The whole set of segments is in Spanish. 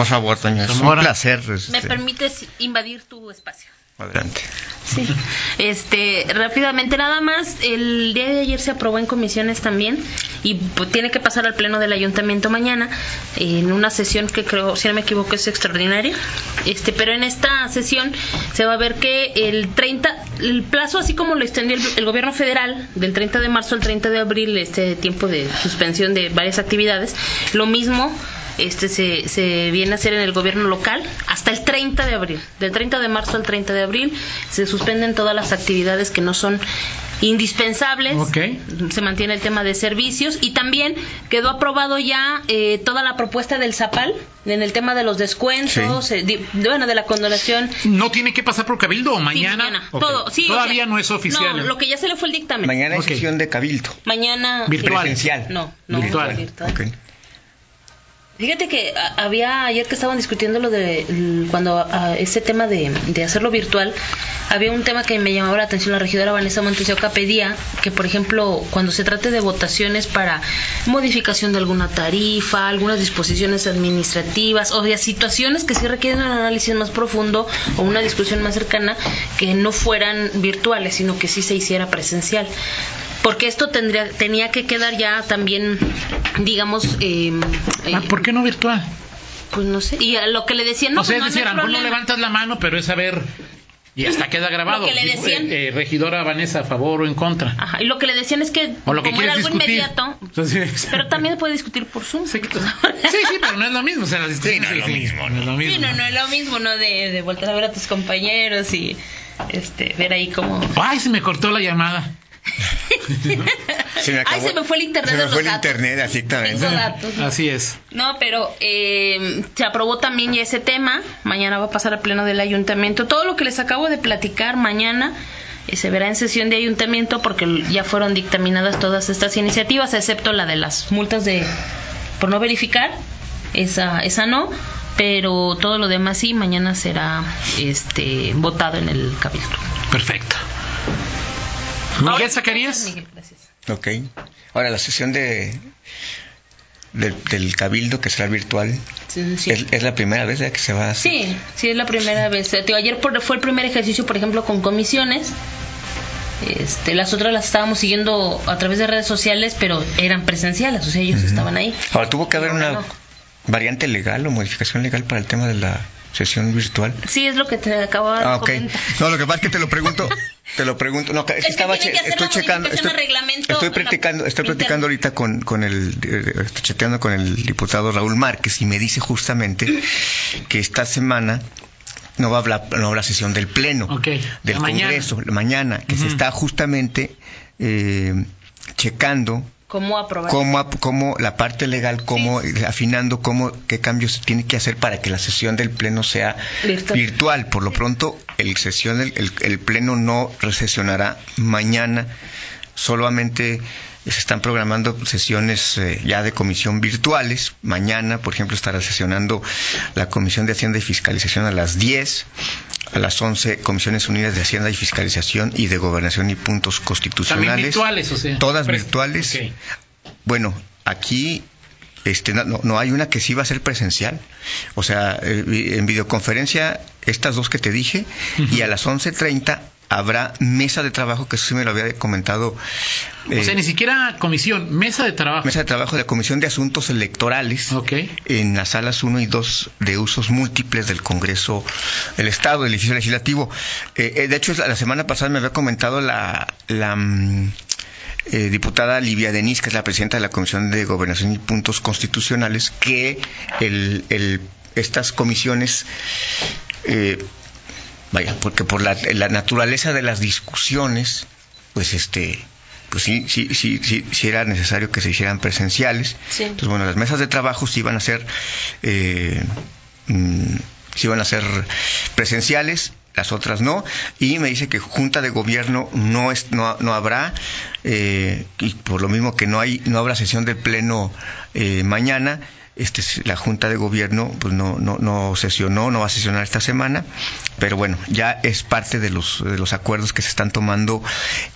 Por favor, doña. Es un placer. ¿Me este, permites invadir tu espacio? Adelante. Sí. Este, rápidamente nada más, el día de ayer se aprobó en comisiones también y pues, tiene que pasar al pleno del ayuntamiento mañana en una sesión que creo, si no me equivoco, es extraordinaria. Este, pero en esta sesión se va a ver que el 30, el plazo así como lo extendió el, el gobierno federal del 30 de marzo al 30 de abril, este tiempo de suspensión de varias actividades, lo mismo este se, se viene a hacer en el gobierno local hasta el 30 de abril. Del 30 de marzo al 30 de abril se suspenden todas las actividades que no son indispensables. Se mantiene el tema de servicios y también quedó aprobado ya eh, toda la propuesta del ZAPAL en el tema de los descuentos, eh, di- bueno, de la condonación. ¿No tiene que pasar por Cabildo Sí, mañana? Ok. Todo, sí, o Todavía sea, no es oficial. No, lo que ya se le fue el dictamen. Mañana hay Ok. sesión de cabildo. Mañana Virtual. Presencial. No, no, Virtual. virtual. Fíjate que a- había ayer que estaban discutiendo lo de cuando a, ese tema de, de hacerlo virtual, había un tema que me llamaba la atención. La regidora Vanessa Montes de Oca pedía que, por ejemplo, cuando se trate de votaciones para modificación de alguna tarifa, algunas disposiciones administrativas o de situaciones que sí requieren un análisis más profundo o una discusión más cercana, que no fueran virtuales, sino que sí se hiciera presencial porque esto tendría tenía que quedar ya también digamos eh, Ah, eh, ¿Por qué no virtual? pues no sé y a lo que le decían no, o sea, pues es no, decir, no levantas la mano, pero es saber... Y hasta queda grabado. Lo que le decían. eh, eh, regidora Vanessa, a favor o en contra. Ajá, y lo que le decían es que O lo que como era quieres algo discutir. inmediato Entonces, pero también puede discutir por Zoom Sí, sí, sí, pero no es lo mismo. O sea, las discusiones- no es lo mismo, No es lo mismo. Sí, no, no es lo mismo, ¿no? De, de volver a ver a tus compañeros y este ver ahí cómo... Ay, se me cortó la llamada. Se me Ay, se me fue el internet Se de me los fue el datos. internet. Tengo datos. Así es. No, pero eh, se aprobó también ya ese tema. Mañana va a pasar al pleno del ayuntamiento. Todo lo que les acabo de platicar mañana eh, se verá en sesión de ayuntamiento porque ya fueron dictaminadas todas estas iniciativas, excepto la de las multas de por no verificar. Esa, esa no. Pero todo lo demás sí, mañana será este votado en el cabildo. Perfecto. Miguel Zacarías. Miguel, gracias. Ok. Ahora, la sesión de del, del cabildo, que será virtual, Sí, sí. es, es la primera vez ¿verdad? que se va a hacer. Sí, sí, es la primera vez. Eh, ayer por- fue el primer ejercicio, por ejemplo, con comisiones. Este, las otras las estábamos siguiendo a través de redes sociales, pero eran presenciales, o sea, ellos estaban ahí. Ahora, tuvo que haber una No. Variante legal o modificación legal para el tema de la sesión virtual. Sí, es lo que te acababa de Ah, ok. comentar. No, lo que pasa es que te lo pregunto, te lo pregunto. No, es que Es que estaba che- estoy la checando, estoy, la- practicando, estoy practicando ahorita con, con el, eh, estoy chateando con el diputado Raúl Márquez y me dice justamente que esta semana no va a hablar, no habrá sesión del pleno Ok, del la. Congreso, la mañana, que se está justamente eh, checando ¿Cómo aprobar? cómo, cómo la parte legal, cómo eh, afinando cómo qué cambios se tiene que hacer para que la sesión del pleno sea Virtual. virtual. Por lo pronto, el sesión el, el- el pleno no recesionará mañana. Solamente se están programando sesiones eh, ya de comisión virtuales. Mañana, por ejemplo, estará sesionando la Comisión de Hacienda y Fiscalización a las 10, a las 11 Comisiones Unidas de Hacienda y Fiscalización y de Gobernación y Puntos También Constitucionales. virtuales, o sea. Todas virtuales. Bueno, aquí este, no, no- no hay una que sí va a ser presencial. O sea, eh, en videoconferencia, estas dos que te dije, y a las 11.30 habrá mesa de trabajo, que eso sí me lo había comentado. O eh, sea, ni siquiera comisión, mesa de trabajo. mesa de trabajo de la Comisión de Asuntos Electorales Ok. en las salas 1 y 2 de usos múltiples del Congreso del Estado, del edificio legislativo. Eh, eh, de hecho, la semana pasada me había comentado la, la mm, eh, diputada Livia Denis, que es la presidenta de la Comisión de Gobernación y Puntos Constitucionales, que el, el- estas comisiones... eh, Vaya, porque por la, la naturaleza de las discusiones, pues este, pues sí, sí, sí, sí, sí era necesario que se hicieran presenciales. Sí. Entonces, bueno, las mesas de trabajo sí iban a ser, eh, mm, sí iban a ser presenciales, las otras no. Y me dice que junta de gobierno no es, no, no habrá, eh, y por lo mismo que no hay, no habrá sesión de pleno eh, mañana. Este, la Junta de Gobierno pues no, no, no sesionó, no va a sesionar esta semana, pero bueno, ya es parte de los, de los acuerdos que se están tomando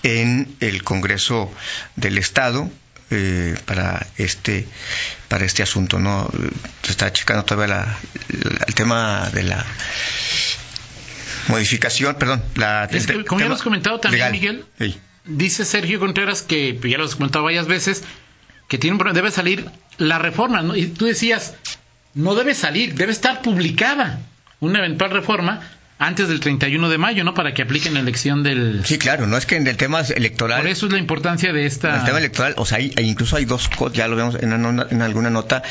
en el Congreso del Estado eh, para este para este asunto no se está checando todavía la, la- el tema de la modificación perdón la Es que, el como ya has comentado también, Miguel, Sí. Dice Sergio Contreras que ya lo has comentado varias veces que tiene un debe salir la reforma, ¿no? Y tú decías, no debe salir, debe estar publicada una eventual reforma antes del 31 de mayo, ¿no? Para que apliquen la elección del... Sí, claro, no es que en el tema electoral Por eso es la importancia de esta... En el tema electoral, o sea, hay, incluso hay dos ya lo vemos en, una nota- en alguna nota,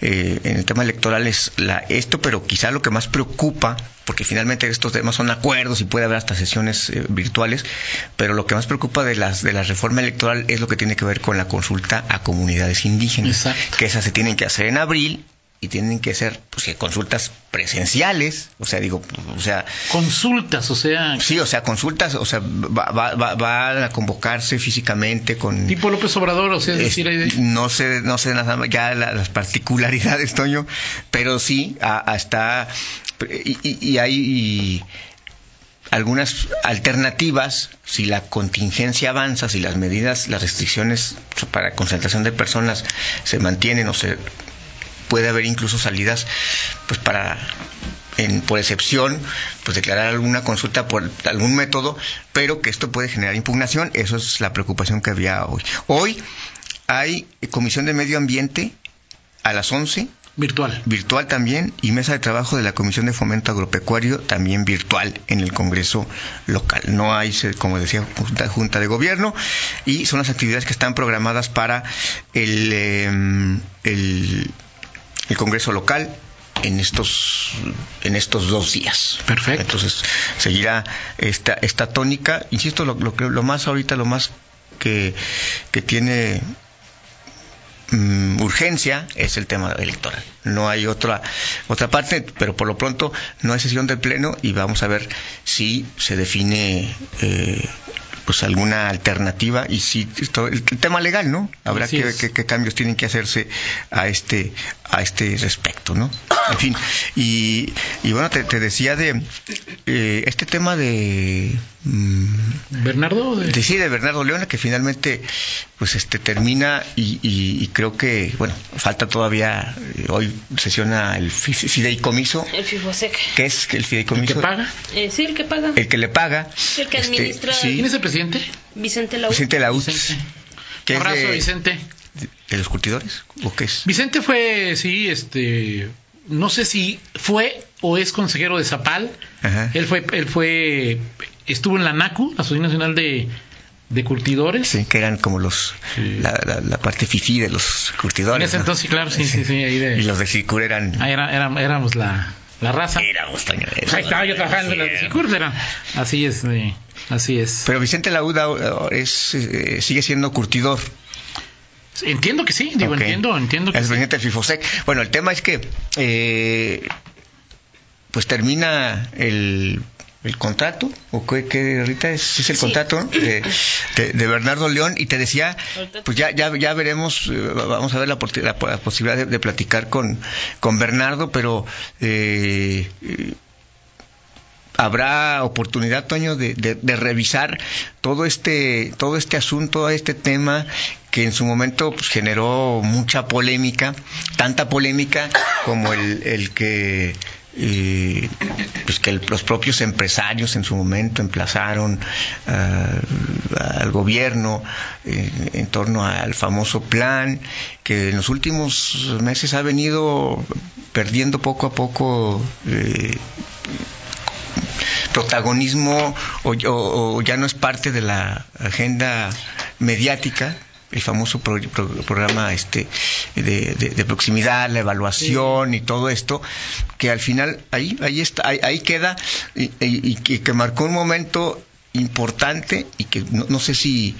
eh, en el tema electoral es la, esto, pero quizá lo que más preocupa, porque finalmente estos temas son acuerdos y puede haber hasta sesiones eh, virtuales, pero lo que más preocupa de las de la reforma electoral es lo que tiene que ver con la consulta a comunidades indígenas, Exacto. que esas se tienen que hacer en abril y tienen que ser pues, consultas presenciales, o sea, digo, o sea, Consultas, o sea, sí, o sea, consultas, o sea, va, va, va- van a convocarse físicamente con tipo López Obrador, o sea, es decir, no sé, no sé nada más ya la- las particularidades, Toño, pero sí, hasta y, y- y hay algunas alternativas si la contingencia avanza, si las medidas, las restricciones para concentración de personas se mantienen o se puede haber incluso salidas pues para en, por excepción pues declarar alguna consulta por algún método pero que esto puede generar impugnación eso es la preocupación que había hoy hoy hay comisión de medio ambiente a las 11 virtual. virtual también y mesa de trabajo de la Comisión de Fomento Agropecuario también virtual en el Congreso local. No hay, como decía, junta, junta de gobierno y son las actividades que están programadas para el, eh, el, el Congreso local en estos en estos dos días. Perfecto. Entonces seguirá esta esta tónica. Insisto, lo, lo, que- lo más ahorita, lo más que, que tiene mm, urgencia es el tema electoral. No hay otra otra parte, pero por lo pronto no hay sesión del pleno y vamos a ver si se define eh, pues alguna alternativa y si esto- el, tema legal, ¿no? Habrá que, es. que- qué cambios tienen que hacerse a este a este respecto, ¿no? En fin, y, y bueno, te, te decía de eh, este tema de Bernardo, de- de, sí, de Bernardo León, que finalmente pues este termina y, y- y creo que, bueno, falta todavía, eh, hoy sesiona el fi- fideicomiso, El FIFOSEC. que es el el fideicomiso, que paga. Eh, sí, el que paga. el que le paga, El que este, administra- sí, ¿Quién es el presidente? Vicente Lau. Vicente que es Abrazo, de, Vicente. de los curtidores, o qué es, Vicente fue, sí, este, no sé si fue o es consejero de Zapal. Ajá. Él fue, él fue, estuvo en la NACU, la Asociación Nacional de, de Curtidores. sí, que eran como los, Sí. la, la- la parte fifí de los En curtidores, ese ¿no? entonces, claro, sí, sí, sí, ahí de, y los de Sicur eran, ahí era, era- éramos la, la raza. éramos, Toño, Pues ahí estaba yo trabajando en la de Sicur, era. Así es, eh, así es. Pero Vicente Lauda eh, es, eh, sigue siendo curtidor. Entiendo que sí, digo, entiendo, entiendo que Es sí. presidente del FIFOSEC. Bueno, el tema es que eh, pues termina el, el contrato, o qué, qué ahorita es, es el Sí. contrato de, de- de Bernardo León, y te decía, pues ya, ya, ya veremos, eh, vamos a ver la, por- la- la posibilidad de, de platicar con, con Bernardo, pero eh, eh, habrá oportunidad, Toño, de, de- de revisar todo este, todo este asunto, este tema que en su momento pues, generó mucha polémica, tanta polémica como el, el que eh, pues que los propios empresarios en su momento emplazaron ah, al gobierno eh, en torno al famoso plan que en los últimos meses ha venido perdiendo poco a poco eh, protagonismo o ya no es parte de la agenda mediática el famoso pro- pro- programa este de, de- de proximidad la evaluación y todo esto que al final ahí ahí está ahí, ahí queda y, y- y que, que marcó un momento importante y que no, no sé si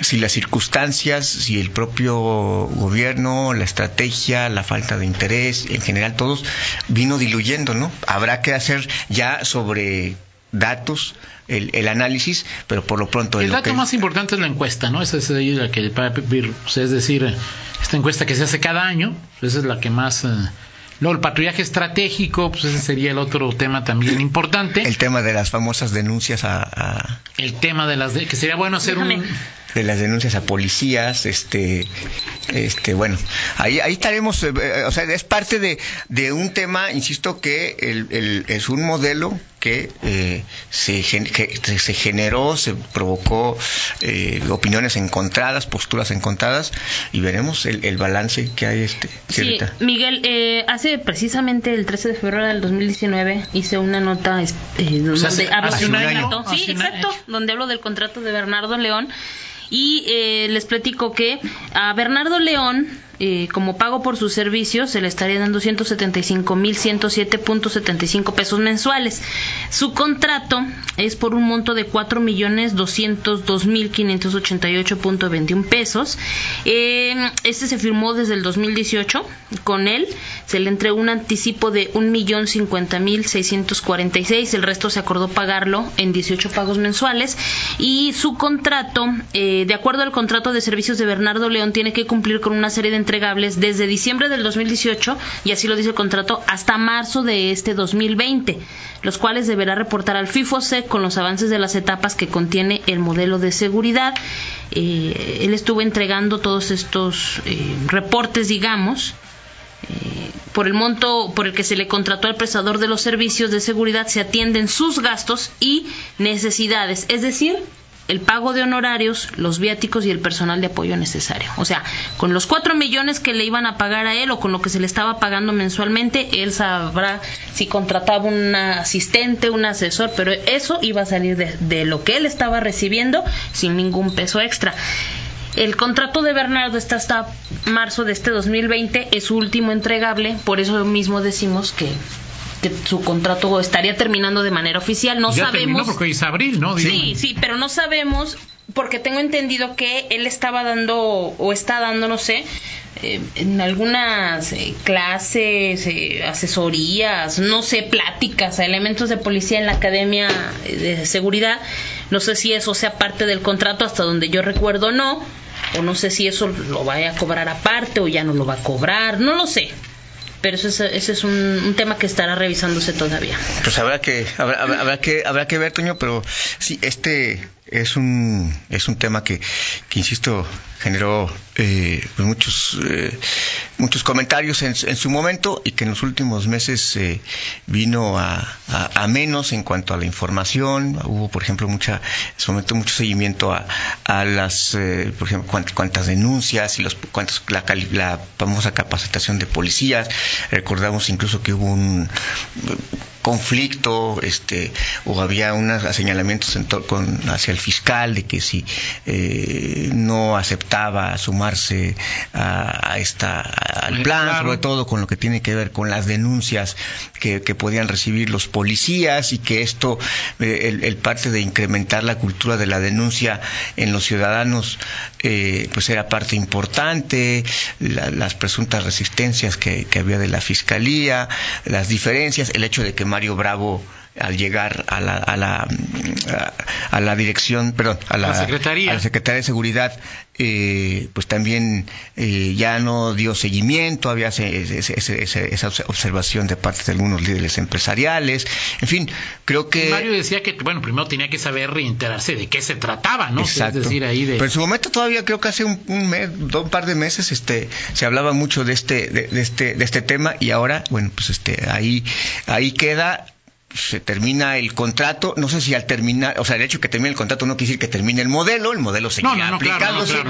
si las circunstancias, si el propio gobierno, la estrategia, la falta de interés, en general todos, vino diluyendo, ¿no? Habrá que hacer ya sobre datos el, el análisis, pero por lo pronto... El lo dato que- más importante es la encuesta, ¿no? Esa es ahí la que pues, es decir, esta encuesta que se hace cada año, pues, esa es la que más eh, Luego el patrullaje estratégico, pues ese sería el otro tema también importante. El tema de las famosas denuncias a... El tema de las... que sería bueno hacer un de las denuncias a policías, este, este, bueno, ahí, ahí estaremos, eh, eh, o sea, es parte de, de un tema, insisto, que el, es un modelo que, eh, se, se generó, se provocó opiniones encontradas, posturas encontradas, y veremos el, balance que hay. este Sí, Miguel, hace precisamente el 13 de febrero del 2019 hice una nota donde hablo sí, exacto, donde hablo del contrato de Bernardo León y eh, les platico que a Bernardo León eh, como pago por sus servicios se le estaría dando 175.107.75 pesos mensuales. Su contrato es por un monto de 4.202.588.21 pesos. Eh, este se firmó desde el 2018 con él. Se le entregó un anticipo de 1.050.646. El resto se acordó pagarlo en 18 pagos mensuales. Y su contrato, eh, de acuerdo al contrato de servicios de Bernardo León, tiene que cumplir con una serie de entregables desde diciembre del 2018, y así lo dice el contrato, hasta marzo de este 2020, los cuales deberá reportar al FIFOSEC con los avances de las etapas que contiene el modelo de seguridad. Eh, él estuvo entregando todos estos eh, reportes, digamos, por el monto por el que se le contrató al prestador de los servicios de seguridad se atienden sus gastos y necesidades, es decir, el pago de honorarios, los viáticos y el personal de apoyo necesario. O sea, con los cuatro millones que le iban a pagar a él o con lo que se le estaba pagando mensualmente, él sabrá si contrataba un asistente, un asesor, pero eso iba a salir de, de lo que él estaba recibiendo sin ningún peso extra. El contrato de Bernardo está hasta marzo de este 2020, es su último entregable, por eso mismo decimos que su contrato estaría terminando de manera oficial. No ya sabemos. porque hoy es abril, ¿no? Sí, sí, pero no sabemos porque tengo entendido que él estaba dando o está dando, no sé, eh, en algunas eh, clases, eh, asesorías, no sé, pláticas a elementos de policía en la Academia de Seguridad. No sé si eso sea parte del contrato, hasta donde yo recuerdo no, o no sé si eso lo vaya a cobrar aparte o ya no lo va a cobrar, no lo sé pero ese, ese es un, tema que estará revisándose todavía. Pues habrá que habrá, habrá, que habrá que ver, Toño, pero sí este es un es un tema que, que insisto generó eh, pues muchos eh, muchos comentarios en, su momento y que en los últimos meses eh, vino a, a, menos en cuanto a la información hubo por ejemplo mucha en su momento mucho seguimiento a, a las por ejemplo cuántas, denuncias y los cuántos la, la famosa capacitación de policías. Recordamos incluso que hubo un conflicto este o había unos señalamientos con, hacia el fiscal de que si eh, no aceptaba sumarse a, esta al plan sobre todo con lo que tiene que ver con las denuncias que, podían recibir los policías y que esto eh, el, parte de incrementar la cultura de la denuncia en los ciudadanos eh, pues era parte importante las presuntas resistencias que, que había de la fiscalía las diferencias el hecho de que Mario Bravo al llegar a la, a la, a la dirección, perdón, a la, Secretaría. A la Secretaría de Seguridad, eh, pues también eh, ya no dio seguimiento, había esa observación de parte de algunos líderes empresariales, en fin, creo que... Mario decía que, bueno, primero tenía que saber reenterarse de qué se trataba, ¿no? Exacto. decir, ahí de... Pero en su momento todavía creo que hace un, un mes, un par de meses, este, se hablaba mucho de este, de, de este, de este tema y ahora, bueno, pues este, ahí, ahí queda se termina el contrato, no sé si al terminar, o sea, el hecho de que termine el contrato no quiere decir que termine el modelo, el modelo seguirá aplicándose,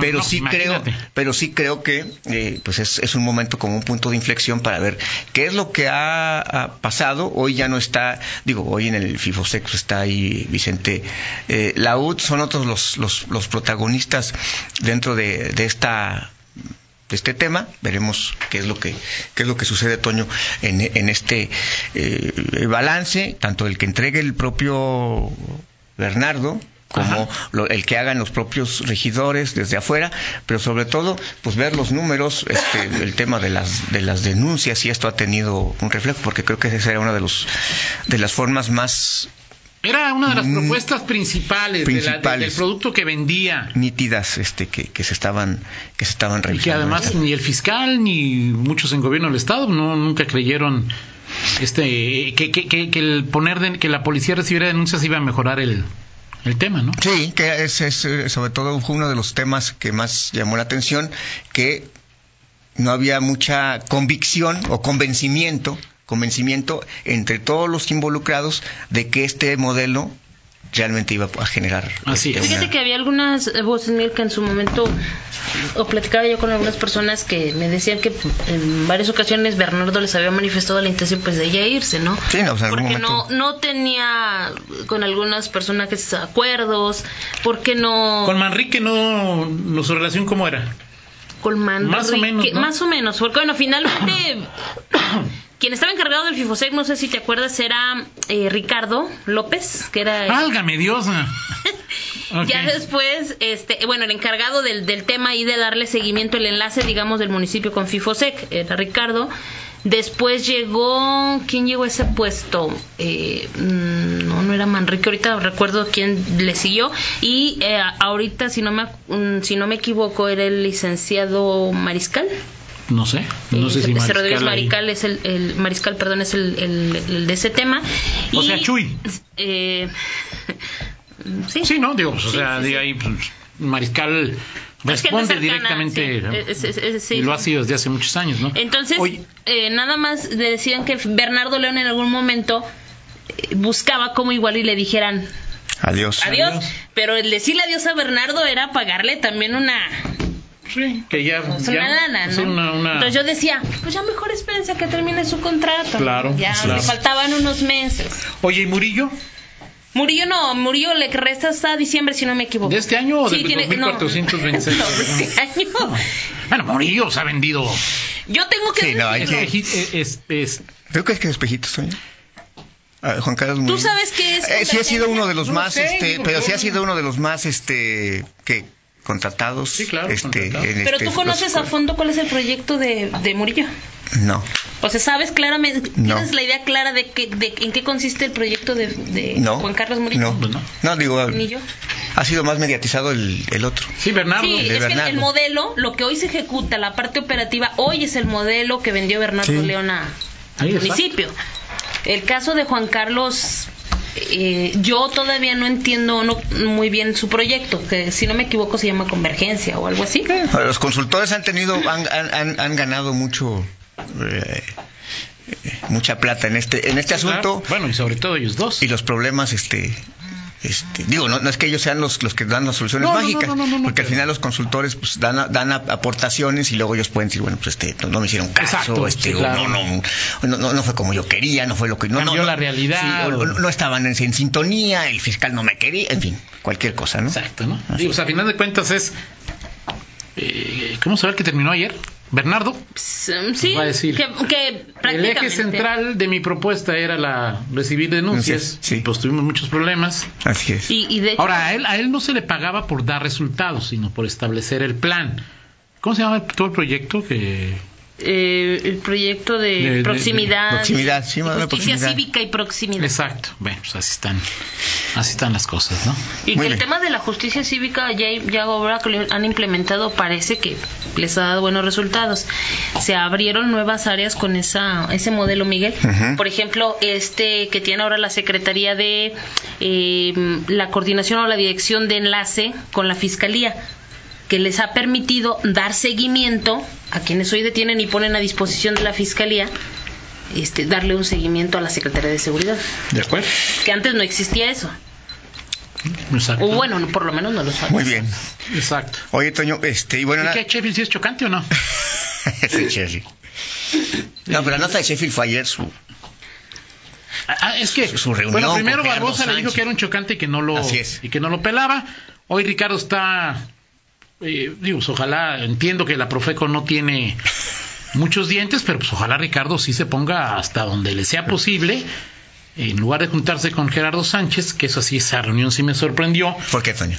pero sí creo, pero sí creo que eh, pues es, un momento como un punto de inflexión para ver qué es lo que ha, pasado. Hoy ya no está, digo, hoy en el FIFOSEX está ahí Vicente eh, Laud, son otros los, los, los protagonistas dentro de, de esta este tema. Veremos qué es lo que, qué es lo que sucede, Toño, en, en este eh, balance, tanto el que entregue el propio Bernardo, como el que hagan los propios regidores desde afuera, pero sobre todo, pues ver los números, este, el tema de las de las denuncias y esto ha tenido un reflejo, porque creo que esa era una de los de las formas más Era una de las Mm, propuestas principales, de la- de- del producto que vendía. nítidas este que, que se estaban que se estaban Y que además ni el fiscal ni muchos en gobierno del estado no nunca creyeron este que, que, que, el poner de- que la policía recibiera denuncias iba a mejorar el, el tema, ¿no? Sí, que es, es, eh, sobre todo fue uno de los temas que más llamó la atención, que no había mucha convicción o convencimiento, convencimiento entre todos los involucrados de que este modelo realmente iba a generar. Así este, es. Fíjate que había algunas voces Miguel, que en su momento, o platicaba yo con algunas personas que me decían que en varias ocasiones Bernardo les había manifestado la intención pues de ella irse, ¿no? Sí, no, o sea, en algún porque no, momento- no tenía con algunos personajes acuerdos, porque no... Con Manrique no, no su relación cómo era. con Manrique, Más o menos, ¿no? Más o menos, porque bueno, finalmente quien estaba encargado del FIFOSEC, no sé si te acuerdas, era eh, Ricardo López, que era... Álgame Dios. Ya después, este, bueno, el encargado del, del tema y de darle seguimiento, el enlace, digamos, del municipio con FIFOSEC, era Ricardo. Después llegó, ¿quién llegó a ese puesto? Eh, mm, no, no era Manrique, ahorita recuerdo quién le siguió. Y eh, ahorita, si no, me, mm, si no me equivoco, era el licenciado Mariscal. No sé, no sé si Rodríguez Mariscal ahí- Mariscal es el, el- Mariscal, perdón, es el, el- el de ese tema. O sea, Chuy. eh, sí. Sí, no, digo, pues, o Sí, sea, sí, de sí. ahí pues, Mariscal responde cercana, directamente sí, es- es- es- sí, y lo ha sido desde hace muchos años, ¿no? Entonces, eh, nada más le decían que Bernardo León en algún momento eh, buscaba como igual y le dijeran Adiós. adiós, Adiós. pero el decirle adiós a Bernardo era pagarle también una, sí, que ya, pues, ya- una lana, ¿no? sí, una- una- Entonces yo decía, pues ya mejor espérense a que termine su contrato. Claro, Ya claro. le faltaban unos meses. Oye, ¿y Murillo? Murillo no, Murillo le resta hasta diciembre si no me equivoco. ¿De este año o Sí, de tiene- no, 2426? no, de este año. Bueno, Murillo se ha vendido. Yo tengo que Sí, no, hay que- Es, es- es- Creo que es que espejitos, Toño. Ah, Juan Carlos ¿Tú Murillo. sabes qué es? Eh, sí ha sido uno de los No más, sé, este, digo, pero sí ha no- sido uno de los más, este, que contratados. Sí, claro, este, contratados. en Pero este- tú conoces los- a fondo cuál es el proyecto de, de Murillo. No, O sea, ¿sabes claramente, No. tienes la idea clara de, que, de en qué consiste el proyecto de, de no. Juan Carlos Murillo? No, Pues no. no, digo, Ni yo. ha sido más mediatizado el, el otro. sí, Bernardo. Sí, es que el- modelo, lo que hoy se ejecuta, la parte operativa, hoy es el modelo que vendió Bernardo Sí. León a- al municipio. El caso de Juan Carlos, eh, yo todavía no entiendo no, muy bien su proyecto, que si no me equivoco se llama Convergencia o algo así. Ahora, Los consultores han tenido, han, han- ganado mucho, eh, eh, mucha plata en este, en este Sí, claro. asunto Bueno, y sobre todo ellos dos. y los problemas, este, este, digo, no, no es que ellos sean los, los que dan las soluciones No, mágicas, no, porque al final los consultores pues dan, dan aportaciones y luego ellos pueden decir, bueno, pues este, no, me hicieron caso, Exacto, este, sí, claro. no, no, no, no, no fue como yo quería, no fue lo que no, Cambió no, la realidad, sí, o- no estaban en, en sintonía, el fiscal no me quería, en fin, cualquier cosa, ¿no? Exacto, ¿no? Digo, o sea, a final de cuentas es. eh, ¿Cómo el que terminó ayer? Bernardo. Sí, va a decir, que, que El eje central de mi propuesta era la recibir denuncias. Sí. Y pues tuvimos muchos problemas. Así es. Y, y de hecho, Ahora, a él, a él no se le pagaba por dar resultados, sino por establecer el plan. ¿Cómo se llama todo el proyecto? Que eh, el proyecto de, proximidad, de sí, justicia proximidad. cívica y proximidad. Exacto. Bueno, pues así están, así están las cosas, ¿no? Y Muy que el tema de la justicia cívica ya, ya ahora que lo han implementado parece que les ha dado buenos resultados. Se abrieron nuevas áreas con esa ese modelo, Miguel. Por ejemplo, este que tiene ahora la Secretaría de eh, la coordinación o la dirección de enlace con la Fiscalía que les ha permitido dar seguimiento a quienes hoy detienen y ponen a disposición de la Fiscalía, este, darle un seguimiento a la Secretaría de Seguridad. ¿De acuerdo? Que antes no existía eso. Exacto. O bueno, no, por lo menos no lo sabía. Muy bien. Exacto. Oye, Toño, este, y bueno, ¿Y qué, Sheffield, si es chocante o no? Sí. No, pero la nota de Sheffield fue ayer su, Ah, es que Su- su reunión bueno, primero Barbosa le dijo que era un chocante y que no lo Así es. y que no lo pelaba. Hoy Ricardo está eh, digo, pues, ojalá entiendo que la Profeco no tiene muchos dientes, pero pues ojalá Ricardo sí se ponga hasta donde le sea posible. En lugar de juntarse con Gerardo Sánchez, que eso sí, esa reunión sí me sorprendió. ¿Por qué, Toño?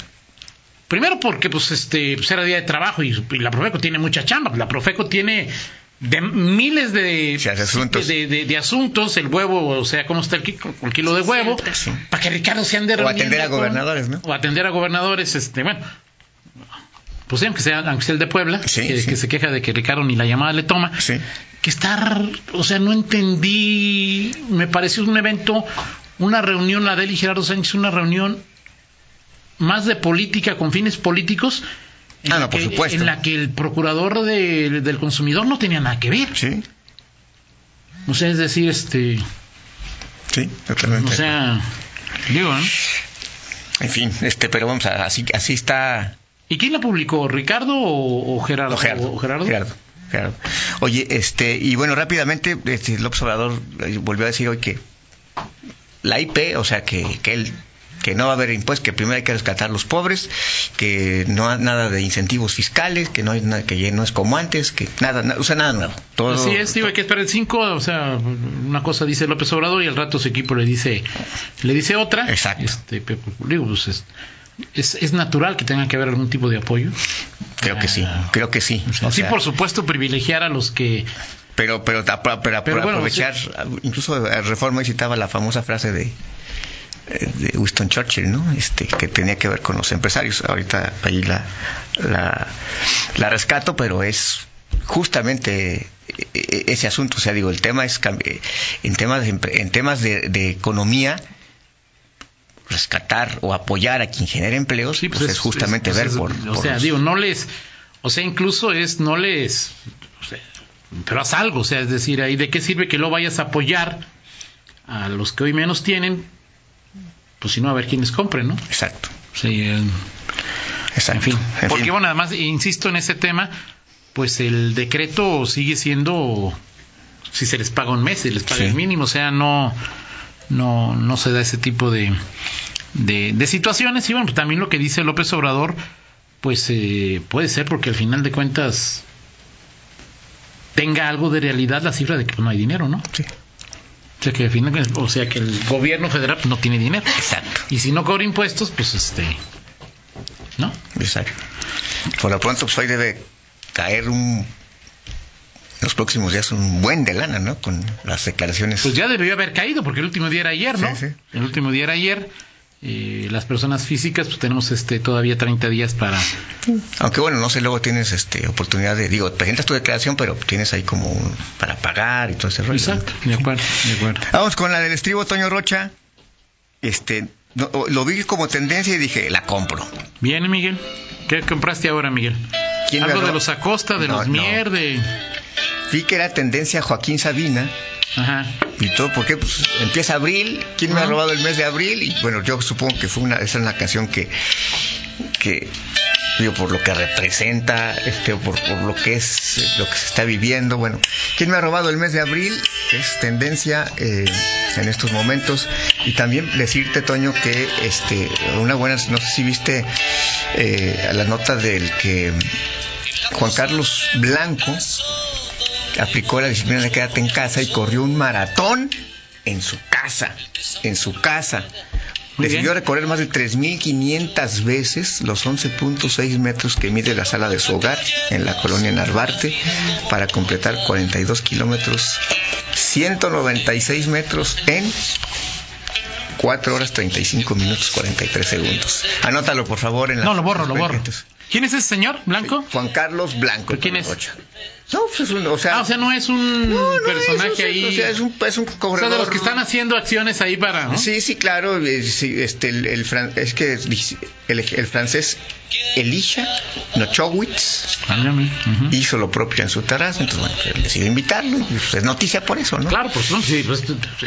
Primero porque pues este pues, era día de trabajo y, y la Profeco tiene mucha chamba. La Profeco tiene de miles de, Sí, asuntos. de, de- de asuntos, el huevo, o sea, cómo está el, kilo de huevo, Sí. para que Ricardo se ande O atender a con- gobernadores, ¿no? O atender a gobernadores, este, bueno. Pues sí, aunque sea, aunque sea el de Puebla, Sí, que, sí. que se queja de que Ricardo ni la llamada le toma, Sí. que estar, o sea, no entendí, me pareció un evento, una reunión, la de él y Gerardo Sánchez, una reunión más de política, con fines políticos, en, Ah, la, no, por que, supuesto. en la que el procurador de- del consumidor no tenía nada que ver. Sí, O sea, es decir, este, sí, totalmente. o sea, digo, ¿no? En fin, este, pero vamos a, así, así está ¿Y quién la publicó? ¿Ricardo o, o Gerardo? Gerardo. ¿O Gerardo? Gerardo, Gerardo. Oye, este, y bueno, rápidamente, este, López Obrador eh, volvió a decir hoy que la IP, o sea, que, que él que no va a haber impuestos, que primero hay que rescatar a los pobres, que no hay nada de incentivos fiscales, que no hay nada, que ya no es como antes, que nada, na- o sea, nada nuevo. Todo, Así es, digo, hay que esperar el 5, o sea, una cosa dice López Obrador y al rato su equipo le dice le dice otra. Exacto. Este, digo, pues es, es, natural que tenga que haber algún tipo de apoyo. Creo que sí, creo que sí. O sea, O sí, sea, por supuesto, privilegiar a los que... Pero, pero, ta- pero, pero bueno, aprovechar, incluso eh, Reforma citaba la famosa frase de, eh, de Winston Churchill, ¿no? Este, que tenía que ver con los empresarios. Ahorita ahí la, la, la rescato, pero es justamente eh, eh, ese asunto. O sea, digo, el tema es en temas de, en temas de, de economía rescatar o apoyar a quien genera empleos Sí, pues, pues es, justamente ver es- por, O por sea, los- digo, no les... O sea, incluso es, no les... o sea, pero haz algo, o sea, es decir, ahí de qué sirve que lo vayas a apoyar a los que hoy menos tienen, pues si no, a ver quiénes compren, ¿no? exacto Sí, eh, exacto en fin. En Porque fin. bueno, además, insisto en ese tema, pues el decreto sigue siendo, si se les paga un mes, se les paga Sí. el mínimo, o sea, no, no, no se da ese tipo de, de, de situaciones. Y bueno, pues, también lo que dice López Obrador, pues eh, puede ser porque al final de cuentas tenga algo de realidad la cifra de que pues, no hay dinero, ¿no? Sí. O sea que al final, o sea que el gobierno federal pues, no tiene dinero. exacto Y si no cobra impuestos, pues este, ¿no? Exacto. Por lo pronto, pues hoy debe caer un. Los próximos días un buen de lana, ¿no? Con las declaraciones. Pues ya debió haber caído, porque el último día era ayer, ¿no? Sí, sí. El último día era ayer. Eh, las personas físicas, pues tenemos este todavía 30 días para. Aunque bueno, no sé, luego tienes este oportunidad de. Digo, presentas tu declaración, pero tienes ahí como un, para pagar y todo ese rollo. Exacto, de acuerdo, de acuerdo. Vamos con la del estribo Toño Rocha. Este. no, lo vi como tendencia y dije, la compro. Bien, Miguel. ¿Qué compraste ahora, Miguel? ¿Quién Algo de los Acosta, de No, los no. Mier, de. Vi que era tendencia Joaquín Sabina. Ajá. y todo porque pues, empieza abril quién me ha Ajá. robado el mes de abril y bueno yo supongo que fue una esa es una canción que que digo por lo que representa este por, por lo que es lo que se está viviendo bueno quién me ha robado el mes de abril es tendencia eh, en estos momentos y también decirte Toño que este una buena no sé si viste eh, la nota del que Juan Carlos Blanco aplicó la disciplina de quédate en casa y corrió un maratón en su casa, en su casa. Muy Decidió bien. recorrer más de 3.500 veces los 11.6 metros que mide la sala de su hogar en la colonia Narvarte para completar 42 kilómetros, 196 metros en 4 horas 35 minutos 43 segundos. Anótalo por favor en la No, lo borro, lo borro. ¿Quién es ese señor, Blanco? Juan Carlos Blanco. ¿Pero quién es? No, pues es un, o sea, Ah, o sea, no es un no, no, personaje es ahí. O sea, es un, es un O sea, corredor. de los que están haciendo acciones ahí para. ¿no? Sí, sí, claro. eh, sí, este, el, el fran- es que el, el francés Elisha Nochowitz Ándale, ujú. hizo lo propio en su terraza, entonces bueno, pues, decidió invitarlo. y, pues, es noticia por eso, ¿no? Claro, pues, no, sí, pues,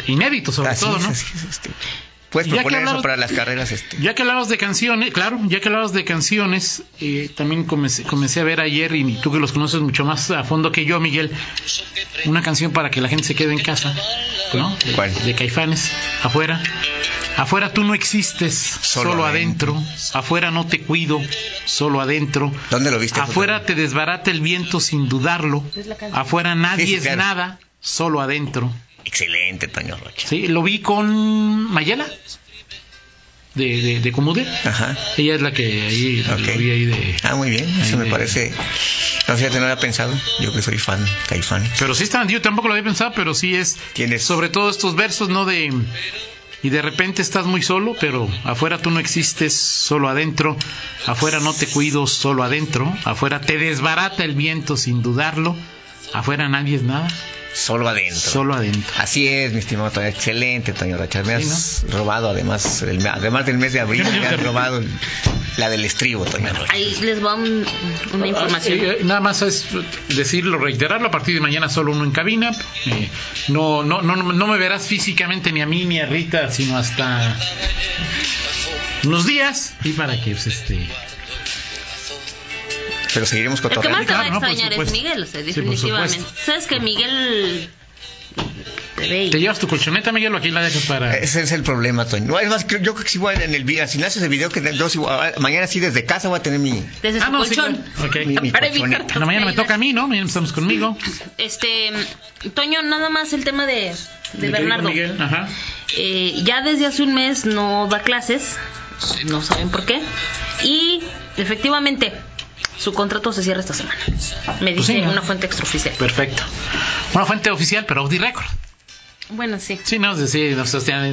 inédito sobre Así todo, ¿no? así es, este. Puedes Ya que proponer eso para las carreras, este. Ya que hablabas de canciones, claro, ya que hablabas de canciones, eh, también comencé, comencé a ver ayer, y tú que los conoces mucho más a fondo que yo, Miguel, una canción para que la gente se quede en casa, ¿no? De, ¿Cuál? de Caifanes, afuera. Afuera tú no existes, Solo solo, adentro. Afuera no te cuido, solo adentro. ¿Dónde lo viste? Afuera te desbarata el viento sin dudarlo. Afuera nadie Sí, sí, es claro. nada, solo adentro. Excelente, Toño Rocha. Sí, lo vi con Mayela. de, de, de Comude. Ajá. Ella es la que ahí lo vi ahí de. Ah, muy bien, eso me de- parece. No fíjate, no había pensado. Yo que soy fan, Caifán. Pero sí está, yo tampoco lo había pensado, pero sí es. Tienes- Sobre todo estos versos, ¿no? De. Y de repente estás muy solo, pero afuera tú no existes, solo adentro. Afuera no te cuido, solo adentro. Afuera te desbarata el viento sin dudarlo. Afuera nadie es nada, Solo adentro. solo adentro. Así es, mi estimado Toño. Excelente, Toño Rocha. Me has robado, además, el- además del mes de abril, me has robado el- la del estribo, Toño Rocha. Ahí les va un- una información. Eh, eh, nada más es decirlo, reiterarlo, a partir de mañana solo uno en cabina. Eh, no, no, no, no me verás físicamente ni a mí ni a Rita, sino hasta unos días. Y para que, pues, este... Pero seguiremos El que cotorreando. más te va a no, extrañar es. Miguel, o sea, Sí, definitivamente. Sabes que Miguel te ve y- ¿Te llevas tu colchoneta, Miguel, o aquí la dejas para...? Ese es el problema, Toño. No, es más, creo- yo creo que sí voy en el video, si no haces el video, que yo sí voy a- mañana sí desde casa voy a tener mi... desde Ah, su no, sí, colchón. claro. Ok. Mi- mi Para Bueno, mañana me toca a mí, ¿no? Mañana estamos conmigo. Este, Toño, nada más el tema de, de querido Bernardo. Miguel, ajá. Eh, ya desde hace un mes no da clases, no saben por qué. Y efectivamente, su contrato se cierra esta semana. Me Pues dice una fuente extraoficial. Perfecto. Una fuente oficial, pero off the record. Bueno, sí. Sí, no, sí, sí, no, hostia,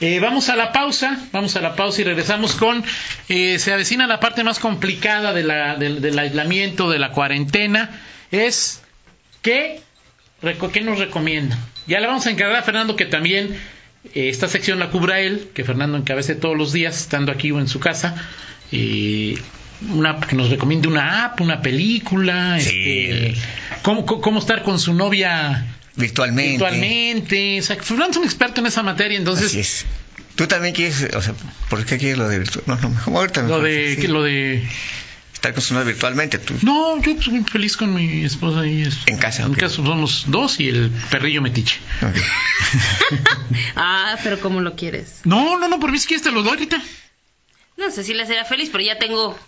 eh, vamos a la pausa, vamos a la pausa y regresamos con, eh, se avecina la parte más complicada de la- del, del aislamiento, de la cuarentena, es ¿qué, reco- qué nos recomienda? Ya le vamos a encargar a Fernando que también eh, esta sección la cubra él, que Fernando encabece todos los días, estando aquí o en su casa, y una, que nos recomiende una app, una película, Sí. este, cómo, cómo- cómo estar con su novia Virtualmente. virtualmente. O sea, Fernando es un experto en esa materia, Así entonces es. Tú también quieres, o sea, ¿por qué quieres lo de virtual? No, no, mejor ahorita lo mejor, de sí. que lo de Estar con su novia virtualmente, tú. no, yo pues, muy feliz con mi esposa y es- En casa, En ok. casa somos dos y el perrillo metiche. Ok. Ah, pero ¿cómo lo quieres? No, no, no, por mí si quieres te lo doy ahorita. No sé si le sería feliz, pero ya tengo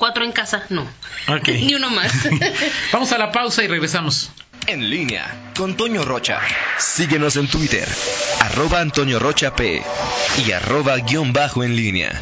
cuatro en casa. No. Ok. Ni uno más. Vamos a la pausa y regresamos. En línea con Toño Rocha. Síguenos en Twitter, arroba Antonio Rocha P y arroba guion bajo en línea.